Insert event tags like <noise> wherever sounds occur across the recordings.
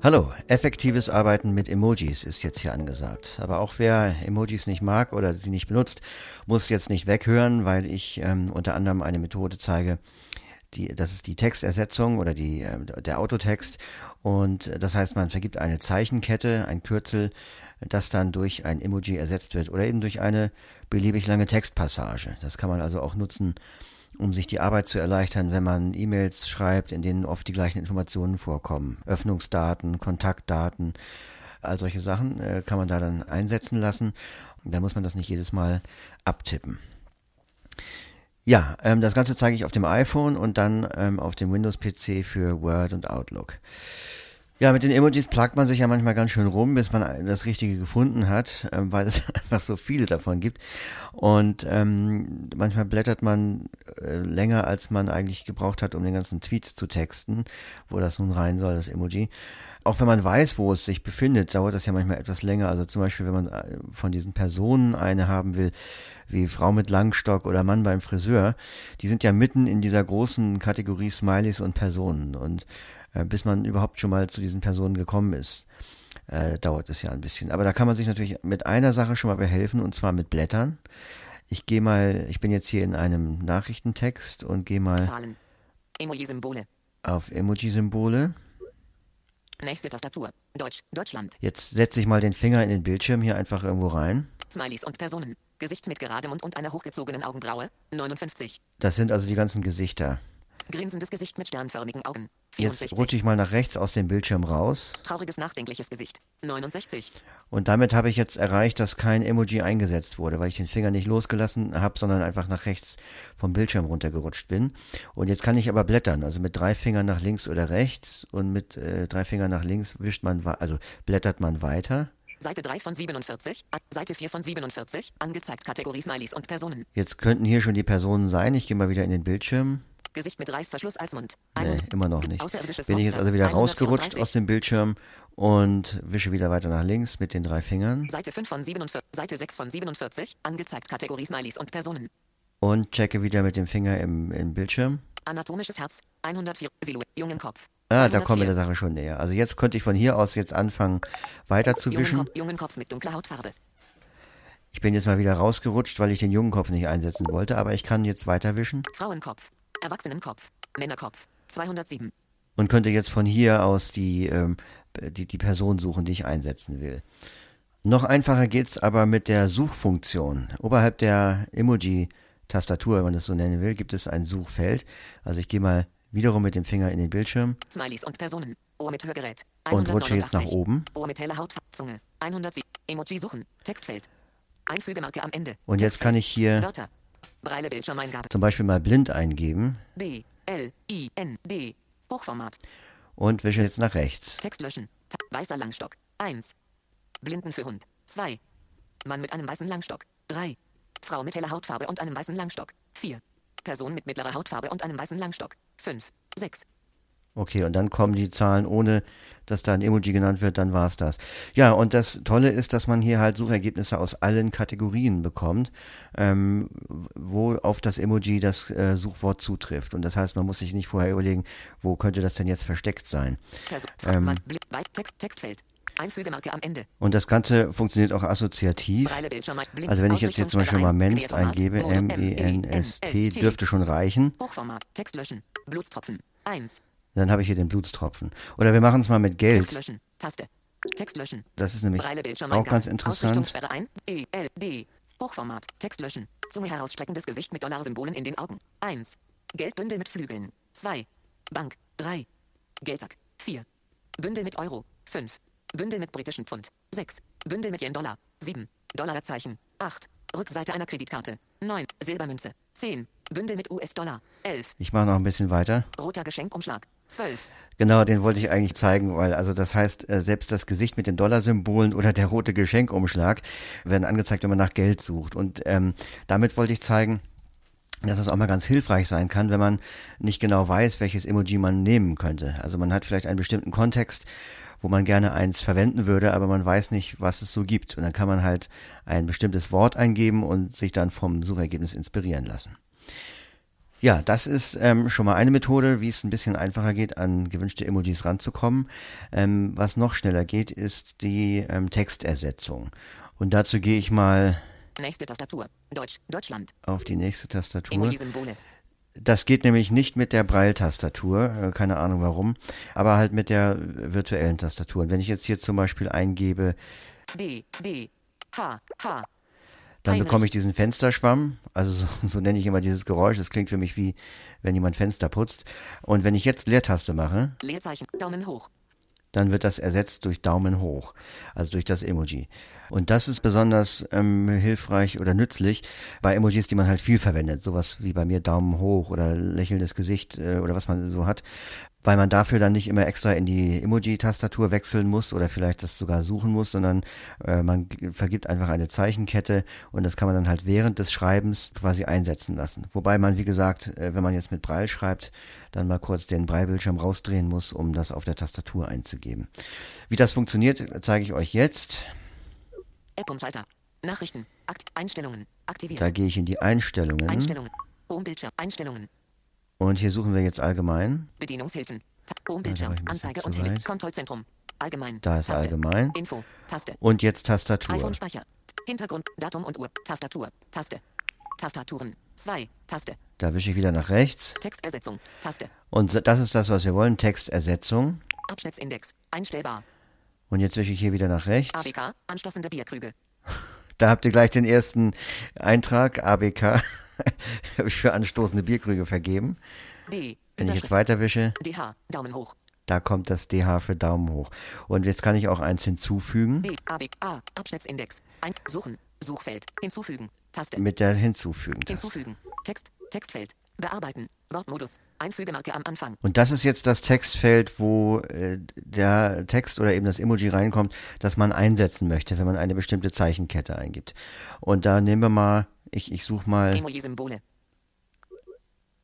Hallo, effektives Arbeiten mit Emojis ist jetzt hier angesagt. Aber auch wer Emojis nicht mag oder sie nicht benutzt, muss jetzt nicht weghören, weil ich ähm, unter anderem eine Methode zeige, die, das ist die Textersetzung oder die, äh, der Autotext. Und das heißt, man vergibt eine Zeichenkette, ein Kürzel, das dann durch ein Emoji ersetzt wird oder eben durch eine beliebig lange Textpassage. Das kann man also auch nutzen, um sich die Arbeit zu erleichtern, wenn man E-Mails schreibt, in denen oft die gleichen Informationen vorkommen. Öffnungsdaten, Kontaktdaten, all solche Sachen äh, kann man da dann einsetzen lassen. Da muss man das nicht jedes Mal abtippen. Ja, ähm, das Ganze zeige ich auf dem iPhone und dann ähm, auf dem Windows-PC für Word und Outlook. Ja, mit den Emojis plagt man sich ja manchmal ganz schön rum, bis man das Richtige gefunden hat, ähm, weil es <laughs> einfach so viele davon gibt. Und ähm, manchmal blättert man äh, länger, als man eigentlich gebraucht hat, um den ganzen Tweet zu texten, wo das nun rein soll, das Emoji. Auch wenn man weiß, wo es sich befindet, dauert das ja manchmal etwas länger. Also zum Beispiel, wenn man äh, von diesen Personen eine haben will, wie Frau mit Langstock oder Mann beim Friseur, die sind ja mitten in dieser großen Kategorie Smileys und Personen. Und bis man überhaupt schon mal zu diesen Personen gekommen ist. Äh, dauert es ja ein bisschen. Aber da kann man sich natürlich mit einer Sache schon mal behelfen und zwar mit Blättern. Ich gehe mal, ich bin jetzt hier in einem Nachrichtentext und gehe mal Zahlen. Emoji-Symbole. auf Emoji-Symbole. Nächste Tastatur. Deutsch. Deutschland. Jetzt setze ich mal den Finger in den Bildschirm hier einfach irgendwo rein. Smileys und Personen. Gesicht mit geradem Mund und einer hochgezogenen Augenbraue. 59. Das sind also die ganzen Gesichter. Grinsendes Gesicht mit sternförmigen Augen. Jetzt 64. rutsche ich mal nach rechts aus dem Bildschirm raus. Trauriges, nachdenkliches Gesicht. 69. Und damit habe ich jetzt erreicht, dass kein Emoji eingesetzt wurde, weil ich den Finger nicht losgelassen habe, sondern einfach nach rechts vom Bildschirm runtergerutscht bin. Und jetzt kann ich aber blättern, also mit drei Fingern nach links oder rechts und mit äh, drei Fingern nach links wischt man, also blättert man weiter. Seite 3 von 47. A- Seite 4 von 47. Angezeigt Kategorie Smileys und Personen. Jetzt könnten hier schon die Personen sein. Ich gehe mal wieder in den Bildschirm. Gesicht mit Reißverschluss als Mund. Nee, 100 immer noch nicht. Bin ich jetzt also wieder rausgerutscht 134. aus dem Bildschirm und wische wieder weiter nach links mit den drei Fingern Seite 5 von 47. Seite 6 von 47. Angezeigt Kategorie Smileys und Personen. und checke wieder mit dem Finger im, im Bildschirm. Anatomisches Herz. 104. Silhouette. Jungen Kopf. Ah, da kommen wir 204. der Sache schon näher. Also jetzt könnte ich von hier aus jetzt anfangen, weiter zu Jungen, wischen. Kopf, jungen Kopf mit dunkler Hautfarbe. Ich bin jetzt mal wieder rausgerutscht, weil ich den jungen Kopf nicht einsetzen wollte, aber ich kann jetzt weiter wischen Frauenkopf. Erwachsenenkopf. Männerkopf. 207. und könnte jetzt von hier aus die, ähm, die, die Person suchen, die ich einsetzen will. Noch einfacher geht's aber mit der Suchfunktion. Oberhalb der Emoji-Tastatur, wenn man das so nennen will, gibt es ein Suchfeld. Also ich gehe mal wiederum mit dem Finger in den Bildschirm Smileys und Personen. Ohr mit Hörgerät. und rutsche jetzt nach 189. oben. Ohr mit heller Hautfarbe. Zunge. 107. Emoji suchen. Textfeld. Einfügemarke am Ende. Und jetzt kann ich hier Wörter. Breile Bildschirmeingabe. zum Beispiel mal blind eingeben B. L. I. N. D. Hochformat. und wische jetzt nach rechts. Text löschen. Weißer Langstock. 1. Blinden für Hund. 2. Mann mit einem weißen Langstock. 3. Frau mit heller Hautfarbe und einem weißen Langstock. 4. Person mit mittlerer Hautfarbe und einem weißen Langstock. 5. 6. Okay, und dann kommen die Zahlen, ohne dass da ein Emoji genannt wird, dann war's das. Ja, und das Tolle ist, dass man hier halt Suchergebnisse aus allen Kategorien bekommt, ähm, wo auf das Emoji das äh, Suchwort zutrifft. Und das heißt, man muss sich nicht vorher überlegen, wo könnte das denn jetzt versteckt sein. Ähm. Textfeld. Einfügemarke am Ende. Und das Ganze funktioniert auch assoziativ. Also wenn ich jetzt hier zum Beispiel mal Menst eingebe, M-E-N-S-T, dürfte schon reichen. Hochformat. Text löschen. Blutstropfen. 1. Dann habe ich hier den Blutstropfen. Oder wir machen es mal mit Geld. Text löschen. Taste. Text löschen. Das ist nämlich auch ganz interessant. Ein. E, L, D. Hochformat. Text löschen. Zunge herausstreckendes Gesicht mit Dollarsymbolen in den Augen. 1. Geldbündel mit Flügeln. 2. Bank. 3. Geldsack. 4. Bündel mit Euro. 5. Bündel mit britischen Pfund. 6. Bündel mit Yen-Dollar. 7. Dollarzeichen. 8. Rückseite einer Kreditkarte. 9. Silbermünze. 10. Bündel mit US-Dollar. 11. Ich mache noch ein bisschen weiter. Roter Geschenkumschlag. 12. Genau, den wollte ich eigentlich zeigen, weil also das heißt, äh, selbst das Gesicht mit den Dollarsymbolen oder der rote Geschenkumschlag werden angezeigt, wenn man nach Geld sucht. Und ähm, damit wollte ich zeigen, dass es auch mal ganz hilfreich sein kann, wenn man nicht genau weiß, welches Emoji man nehmen könnte. Also man hat vielleicht einen bestimmten Kontext, wo man gerne eins verwenden würde, aber man weiß nicht, was es so gibt. Und dann kann man halt ein bestimmtes Wort eingeben und sich dann vom Suchergebnis inspirieren lassen. Ja, das ist ähm, schon mal eine Methode, wie es ein bisschen einfacher geht, an gewünschte Emojis ranzukommen. Ähm, was noch schneller geht, ist die ähm, Textersetzung. Und dazu gehe ich mal Nächste Tastatur. Deutsch. Deutschland. auf die nächste Tastatur. Emoji-Symbole. Das geht nämlich nicht mit der Braille-Tastatur, äh, keine Ahnung warum, aber halt mit der virtuellen Tastatur. Und wenn ich jetzt hier zum Beispiel eingebe, D. D. H. H. dann bekomme ich diesen Fensterschwamm. Also so, <laughs> so nenne ich immer dieses Geräusch. Das klingt für mich wie, wenn jemand Fenster putzt. Und wenn ich jetzt Leertaste mache, Leerzeichen. Daumen hoch. dann wird das ersetzt durch Daumen hoch, also durch das Emoji. Und das ist besonders ähm, hilfreich oder nützlich bei Emojis, die man halt viel verwendet, sowas wie bei mir Daumen hoch oder lächelndes Gesicht äh, oder was man so hat, weil man dafür dann nicht immer extra in die Emoji-Tastatur wechseln muss oder vielleicht das sogar suchen muss, sondern äh, man vergibt einfach eine Zeichenkette und das kann man dann halt während des Schreibens quasi einsetzen lassen. Wobei man, wie gesagt, äh, wenn man jetzt mit Braille schreibt, dann mal kurz den Braillebildschirm rausdrehen muss, um das auf der Tastatur einzugeben. Wie das funktioniert, zeige ich euch jetzt. App-Umschalter. Nachrichten. Akt. Einstellungen. Aktiviert. Da gehe ich in die Einstellungen Einstellungen. Homebildschirm. Einstellungen. Und hier suchen wir jetzt allgemein. Bedienungshilfen. Homebildschirm. Bisschen Anzeige und weit. Kontrollzentrum. Allgemein. Da ist Taste. allgemein. Info. Taste. Und jetzt Tastatur. iPhone Speicher. Hintergrund. Datum und Uhr. Tastatur. Taste. Tastaturen. 2. Taste. Da wische ich wieder nach rechts. Textersetzung. Taste. Und das ist das, was wir wollen. Textersetzung. Abschnittsindex. Einstellbar. Und jetzt wische ich hier wieder nach rechts. ABK. Anschlossende Bierkrüge. <laughs> Da habt ihr gleich den ersten Eintrag. ABK. <laughs> Habe ich für anstoßende Bierkrüge vergeben. D. Wenn ich jetzt Überschrift. weiter wische, DH. Daumen hoch. da kommt das DH für Daumen hoch. Und jetzt kann ich auch eins hinzufügen D. AB. A. Abschnittsindex. Ein. Suchen. Suchfeld. Hinzufügen. Taste. mit der Hinzufügen-Taste. Hinzufügen. Text. Textfeld. Bearbeiten. Wortmodus. Einfügemarke am Anfang. Und das ist jetzt das Textfeld, wo äh, der Text oder eben das Emoji reinkommt, das man einsetzen möchte, wenn man eine bestimmte Zeichenkette eingibt. Und da nehmen wir mal, ich, ich suche mal Emoji-Symbole.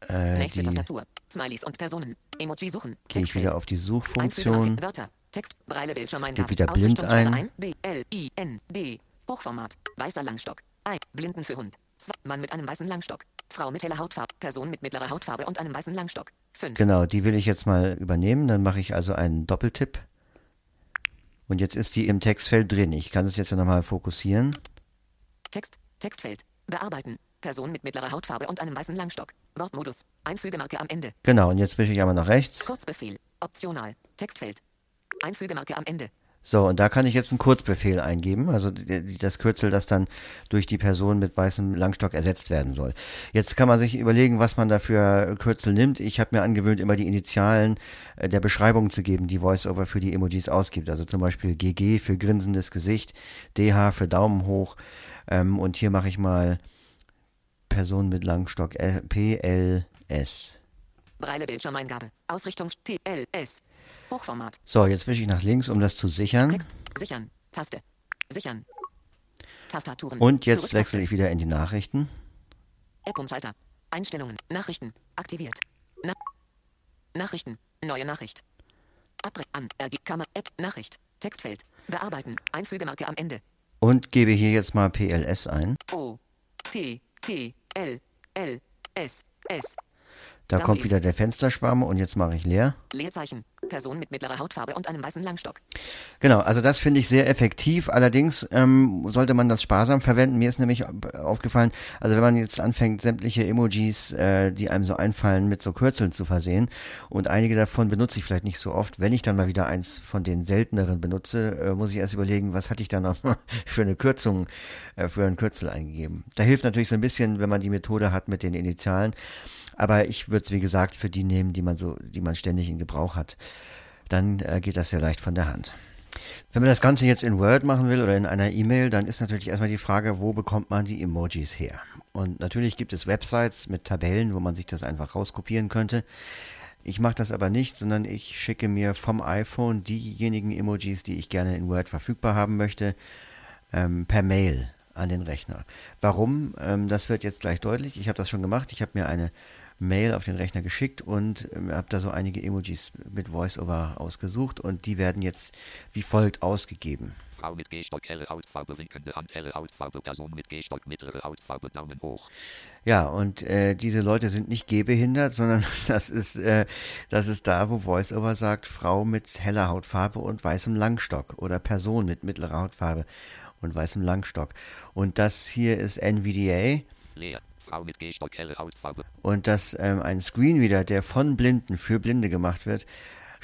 äh, Nächste die, Tastatur. Smileys und Personen. Emoji suchen. gehe ich wieder auf die Suchfunktion. Wörter. Text. Breile Bildschirmeingabe. Gib wieder blind Ausrichtungssperre ein. B. L. I. N. D. Hochformat. Weißer Langstock. Ein. Blinden für Hund. Zwei. Mann mit einem weißen Langstock. Frau mit heller Hautfarbe. Person mit mittlerer Hautfarbe und einem weißen Langstock. Fünf. Genau, die will ich jetzt mal übernehmen. Dann mache ich also einen Doppeltipp. Und jetzt ist die im Textfeld drin. Ich kann es jetzt ja nochmal fokussieren. Text. Textfeld. Bearbeiten. Person mit mittlerer Hautfarbe und einem weißen Langstock. Wortmodus. Einfügemarke am Ende. Genau, und jetzt wische ich einmal nach rechts. Kurzbefehl. Optional. Textfeld. Einfügemarke am Ende. So, und da kann ich jetzt einen Kurzbefehl eingeben, also das Kürzel, das dann durch die Person mit weißem Langstock ersetzt werden soll. Jetzt kann man sich überlegen, was man da für Kürzel nimmt. Ich habe mir angewöhnt, immer die Initialen äh, der Beschreibung zu geben, die VoiceOver für die Emojis ausgibt. Also zum Beispiel GG für grinsendes Gesicht, DH für Daumen hoch ähm, und hier mache ich mal Person mit Langstock, PLS. Breile Bildschirmeingabe. Ausrichtungs PLS. Hochformat. So, jetzt wische ich nach links, um das zu sichern. Text. Sichern. Taste. Sichern. Tastaturen. Und jetzt wechsle ich wieder in die Nachrichten. App-Umschalter. Einstellungen. Nachrichten. Aktiviert. Na Nachrichten. Neue Nachricht. Abre an. Kammer. App. Nachricht. Textfeld. Bearbeiten. Einfügemarke am Ende. Und gebe hier jetzt mal PLS ein. O. P. P. L. L. S. S. Da Sammel kommt wieder der Fensterschwamm und jetzt mache ich leer. Leerzeichen. Person mit mittlerer Hautfarbe und einem weißen Langstock. Genau, also das finde ich sehr effektiv. Allerdings ähm, sollte man das sparsam verwenden. Mir ist nämlich aufgefallen, also wenn man jetzt anfängt, sämtliche Emojis, äh, die einem so einfallen, mit so Kürzeln zu versehen und einige davon benutze ich vielleicht nicht so oft. Wenn ich dann mal wieder eins von den selteneren benutze, äh, muss ich erst überlegen, was hatte ich da noch <laughs> für eine Kürzung, äh, für einen Kürzel eingegeben. Da hilft natürlich so ein bisschen, wenn man die Methode hat mit den Initialen. Aber ich würde es, wie gesagt, für die nehmen, die man so, die man ständig in Gebrauch hat. Dann äh, geht das sehr leicht von der Hand. Wenn man das Ganze jetzt in Word machen will oder in einer E-Mail, dann ist natürlich erstmal die Frage, wo bekommt man die Emojis her? Und natürlich gibt es Websites mit Tabellen, wo man sich das einfach rauskopieren könnte. Ich mache das aber nicht, sondern ich schicke mir vom iPhone diejenigen Emojis, die ich gerne in Word verfügbar haben möchte, ähm, per Mail an den Rechner. Warum? Ähm, das wird jetzt gleich deutlich. Ich habe das schon gemacht. Ich habe mir eine Mail auf den Rechner geschickt und ähm, habe da so einige Emojis mit VoiceOver ausgesucht und die werden jetzt wie folgt ausgegeben. Frau mit Gehstock, helle Hautfarbe, winkende Hand, helle Hautfarbe, Person mit Gehstock, mittlere Hautfarbe, Daumen hoch. Ja, und äh, diese Leute sind nicht gehbehindert, <laughs> sondern das ist, äh, das ist da, wo VoiceOver sagt, Frau mit heller Hautfarbe und weißem Langstock oder Person mit mittlerer Hautfarbe und weißem Langstock. Und das hier ist NVDA. Leer. Und dass ähm, ein Screenreader, der von Blinden für Blinde gemacht wird,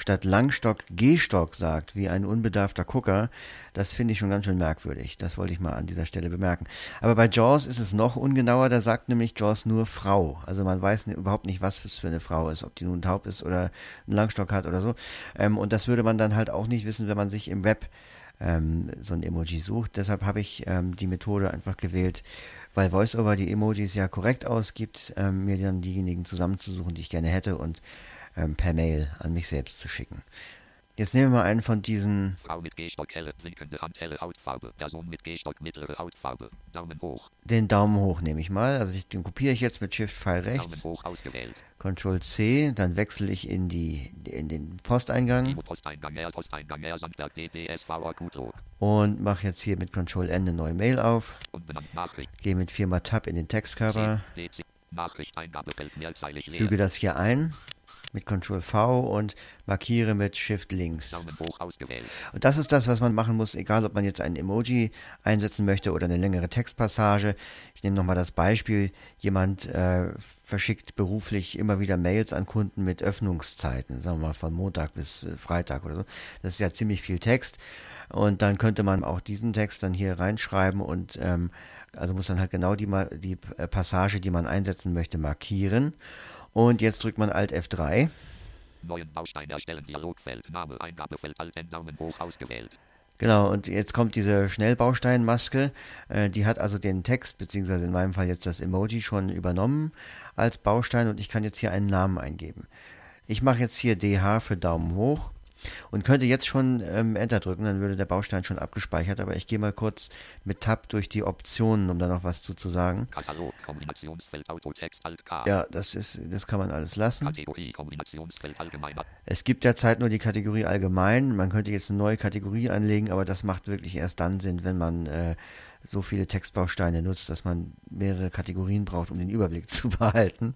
statt Langstock Gehstock sagt, wie ein unbedarfter Gucker, das finde ich schon ganz schön merkwürdig. Das wollte ich mal an dieser Stelle bemerken. Aber bei Jaws ist es noch ungenauer, da sagt nämlich Jaws nur Frau. Also man weiß überhaupt nicht, was es für eine Frau ist, ob die nun taub ist oder einen Langstock hat oder so. Ähm, und das würde man dann halt auch nicht wissen, wenn man sich im Web ähm, so ein Emoji sucht. Deshalb habe ich ähm, die Methode einfach gewählt, weil VoiceOver die Emojis ja korrekt ausgibt, ähm, mir dann diejenigen zusammenzusuchen, die ich gerne hätte und ähm, per Mail an mich selbst zu schicken. Jetzt nehmen wir mal einen von diesen. Frau mit Gehstock, helle, winkende Hand, helle Hautfarbe. Person mit Gehstock, mittlere Hautfarbe. Daumen hoch. Den Daumen hoch nehme ich mal. Also ich, den kopiere ich jetzt mit Shift Pfeil rechts. Daumen hoch ausgewählt. Ctrl C, dann wechsle ich in die in den Posteingang Posteingang, R, Posteingang, R, Sandberg, DPS, VR, und mache jetzt hier mit Ctrl N eine neue Mail auf. Gehe mit viermal Tab in den Textkörper, füge das hier ein mit Ctrl V und markiere mit Shift links. Und das ist das, was man machen muss, egal ob man jetzt ein Emoji einsetzen möchte oder eine längere Textpassage. Ich nehme nochmal das Beispiel. Jemand äh, verschickt beruflich immer wieder Mails an Kunden mit Öffnungszeiten, sagen wir mal von Montag bis äh, Freitag oder so. Das ist ja ziemlich viel Text. Und dann könnte man auch diesen Text dann hier reinschreiben und ähm, also muss dann halt genau die, die Passage, die man einsetzen möchte, markieren. Und jetzt drückt man Alt F3. Neuen Baustein erstellen, Dialogfeld, Name, Eingabefeld, Alt, N, Daumen hoch ausgewählt. Genau, und jetzt kommt diese Schnellbausteinmaske. Äh, die hat also den Text, beziehungsweise in meinem Fall jetzt das Emoji schon übernommen als Baustein und ich kann jetzt hier einen Namen eingeben. Ich mache jetzt hier DH für Daumen hoch und könnte jetzt schon ähm, Enter drücken, dann würde der Baustein schon abgespeichert, aber ich gehe mal kurz mit Tab durch die Optionen, um da noch was zu, zu sagen. Katalog, Kombinationsfeld, Autotext, Alt, K. Ja, das ist, das kann man alles lassen. Kategorie, Kombinationsfeld, allgemeiner. Es gibt derzeit nur die Kategorie allgemein. Man könnte jetzt eine neue Kategorie anlegen, aber das macht wirklich erst dann Sinn, wenn man äh, so viele Textbausteine nutzt, dass man mehrere Kategorien braucht, um den Überblick <laughs> zu behalten.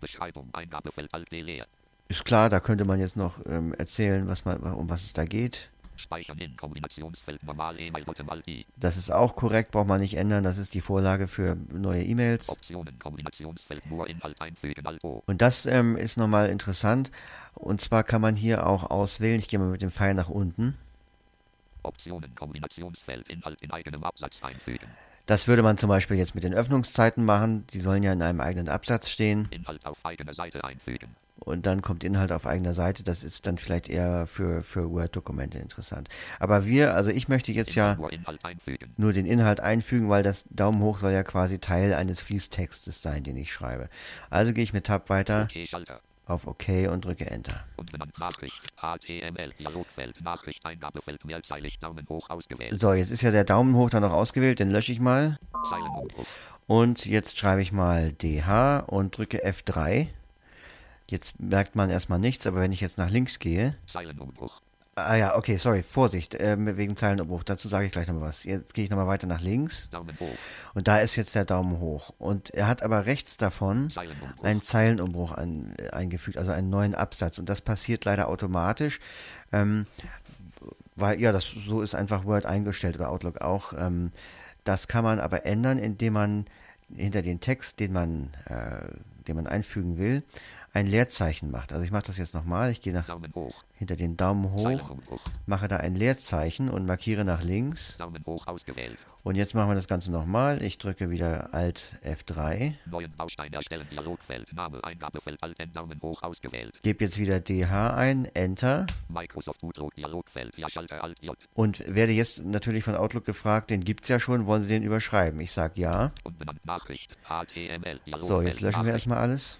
Beschreibung, Eingabefeld, Alt, D, leer. Ist klar, da könnte man jetzt noch ähm, erzählen, was man, um was es da geht. Speichern in Kombinationsfeld, normal, E-Mail, Alt, I. Das ist auch korrekt, braucht man nicht ändern. Das ist die Vorlage für neue E-Mails. Optionen, Kombinationsfeld, nur Inhalt einfügen, Alt, O. Und das ähm, ist nochmal interessant. Und zwar kann man hier auch auswählen, ich gehe mal mit dem Pfeil nach unten. Optionen, Kombinationsfeld, Inhalt in eigenem Absatz einfügen. Das würde man zum Beispiel jetzt mit den Öffnungszeiten machen. Die sollen ja in einem eigenen Absatz stehen. Inhalt auf eigener Seite einfügen. Und dann kommt Inhalt auf eigener Seite. Das ist dann vielleicht eher für, für Word-Dokumente interessant. Aber wir, also ich möchte jetzt ja Nur nur den Inhalt einfügen, weil das Daumen hoch soll ja quasi Teil eines Fließtextes sein, den ich schreibe. Also gehe ich mit Tab weiter Okay, auf OK und drücke Enter. So, jetzt ist ja der Daumen hoch dann noch ausgewählt, den lösche ich mal. Und jetzt schreibe ich mal DH und drücke F3. Jetzt merkt man erstmal nichts, aber wenn ich jetzt nach links gehe, Zeilenumbruch. Ah ja, okay, sorry, Vorsicht, ähm, wegen Zeilenumbruch. Dazu sage ich gleich nochmal was. Jetzt gehe ich nochmal weiter nach links Daumen hoch. und da ist jetzt der Daumen hoch. Und er hat aber rechts davon Zeilenumbruch. einen Zeilenumbruch an, äh, eingefügt, also einen neuen Absatz. Und das passiert leider automatisch, ähm, weil, ja, das so ist einfach Word eingestellt oder Outlook auch. Ähm, das kann man aber ändern, indem man hinter den Text, den man, äh, den man einfügen will, ein Leerzeichen macht. Also ich mache das jetzt nochmal. Ich gehe nach hinter den Daumen hoch, mache da ein Leerzeichen und markiere nach links. Und jetzt machen wir das Ganze nochmal. Ich drücke wieder Alt F3, Neuen Baustein erstellen. Dialogfeld. Name. Eingabefeld. Alt. N. Daumen hoch ausgewählt. gebe jetzt wieder DH ein, Enter Microsoft Udruck. Dialogfeld. Ja, Schalter. Alt. J. und werde jetzt natürlich von Outlook gefragt, den gibt's ja schon, wollen Sie den überschreiben? Ich sage ja. So, jetzt löschen wir erstmal alles.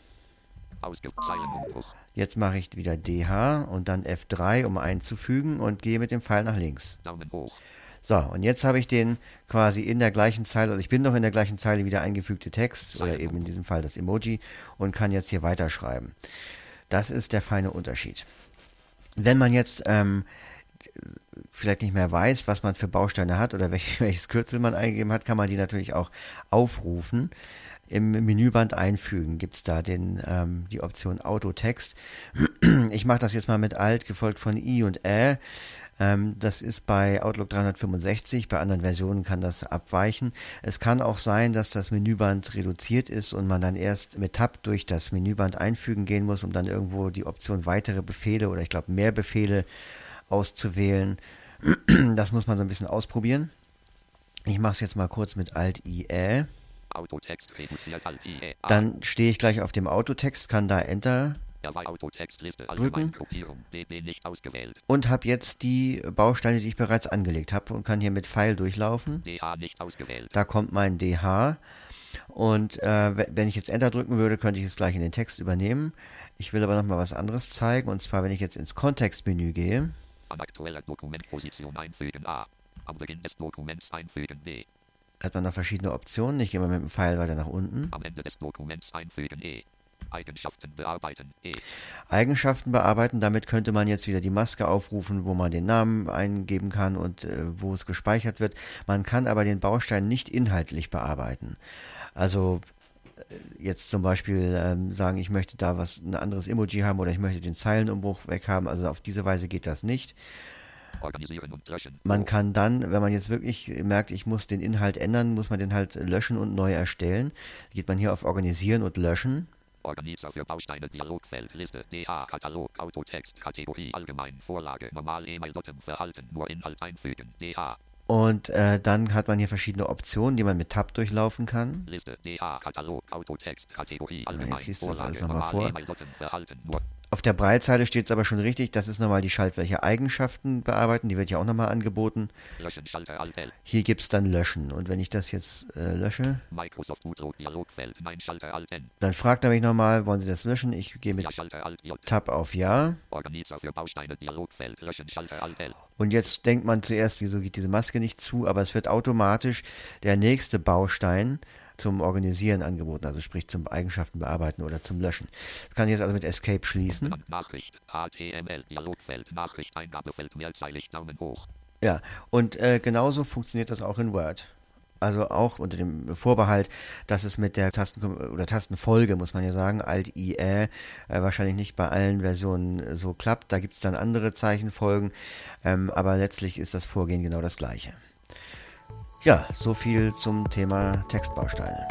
Jetzt mache ich wieder DH und dann F3, um einzufügen und gehe mit dem Pfeil nach links. So, und jetzt habe ich den quasi in der gleichen Zeile, also ich bin noch in der gleichen Zeile wieder eingefügte Text oder eben in diesem Fall das Emoji und kann jetzt hier weiterschreiben. Das ist der feine Unterschied. Wenn man jetzt ähm, vielleicht nicht mehr weiß, was man für Bausteine hat oder <laughs> welches Kürzel man eingegeben hat, kann man die natürlich auch aufrufen. Im Menüband einfügen gibt es da den, ähm, die Option Autotext. <clears throat> Ich mache das jetzt mal mit Alt, gefolgt von I und Ä. Ähm, das ist bei Outlook 365, bei anderen Versionen kann das abweichen. Es kann auch sein, dass das Menüband reduziert ist und man dann erst mit Tab durch das Menüband einfügen gehen muss, um dann irgendwo die Option weitere Befehle oder ich glaube mehr Befehle auszuwählen. Das muss man so ein bisschen ausprobieren. Ich mache es jetzt mal kurz mit Alt-IE. Autotext reduziert Alt IE. Dann stehe ich gleich auf dem Autotext, kann da Enter Drücken. Und habe jetzt die Bausteine, die ich bereits angelegt habe und kann hier mit Pfeil durchlaufen. DA kommt mein DH und äh, we- wenn ich jetzt Enter drücken würde, könnte ich es gleich in den Text übernehmen. Ich will aber noch mal was anderes zeigen und zwar, wenn ich jetzt ins Kontextmenü gehe, An aktueller Dokumentposition einfügen A. Am Beginn des Dokuments einfügen B. hat man noch verschiedene Optionen. Ich gehe mal mit dem Pfeil weiter nach unten. Am Ende des Dokuments einfügen E. Eigenschaften bearbeiten E. Eigenschaften bearbeiten. Damit könnte man jetzt wieder die Maske aufrufen, wo man den Namen eingeben kann und äh, wo es gespeichert wird. Man kann aber den Baustein nicht inhaltlich bearbeiten. Also äh, jetzt zum Beispiel ähm, sagen, ich möchte da was ein anderes Emoji haben oder ich möchte den Zeilenumbruch weghaben. Also auf diese Weise geht das nicht. Man kann dann, wenn man jetzt wirklich merkt, ich muss den Inhalt ändern, muss man den halt löschen und neu erstellen. Geht man hier auf Organisieren und Löschen. Organizer für Bausteine Dialogfeld Liste DA Katalog Autotext Kategorie Allgemein Vorlage Normal E-Mail Datum Verhalten nur Inhalt einfügen DA Und äh, dann hat man hier verschiedene Optionen, die man mit Tab durchlaufen kann. Liste DA Katalog Autotext Kategorie Allgemein jetzt liest du das alles Vorlage noch mal Normal vor. Nur Auf der Breitzeile steht es aber schon richtig, das ist nochmal die Schaltfläche Eigenschaften bearbeiten, die wird ja auch nochmal angeboten. Löschen Schalter Alt Hier gibt es dann Löschen. Und wenn ich das jetzt äh, lösche, Nein Schalter Alt dann fragt er mich nochmal, wollen Sie das löschen? Ich gehe mit Ja Schalter Alt Tab auf Ja. Löschen Und jetzt denkt man zuerst, wieso geht diese Maske nicht zu, aber es wird automatisch der nächste Baustein zum Organisieren angeboten, also sprich zum Eigenschaften bearbeiten oder zum Löschen. Das kann ich jetzt also mit Escape schließen. Nachricht HTML Dialogfeld Nachricht Eingabefeld mehrzeilig Daumen hoch Ja, und äh, genauso funktioniert das auch in Word. Also auch unter dem Vorbehalt, dass es mit der Tasten oder Tastenfolge, muss man ja sagen, Alt I äh, wahrscheinlich nicht bei allen Versionen so klappt. Da gibt es dann andere Zeichenfolgen, ähm, aber letztlich ist das Vorgehen genau das gleiche. Ja, so viel zum Thema Textbausteine.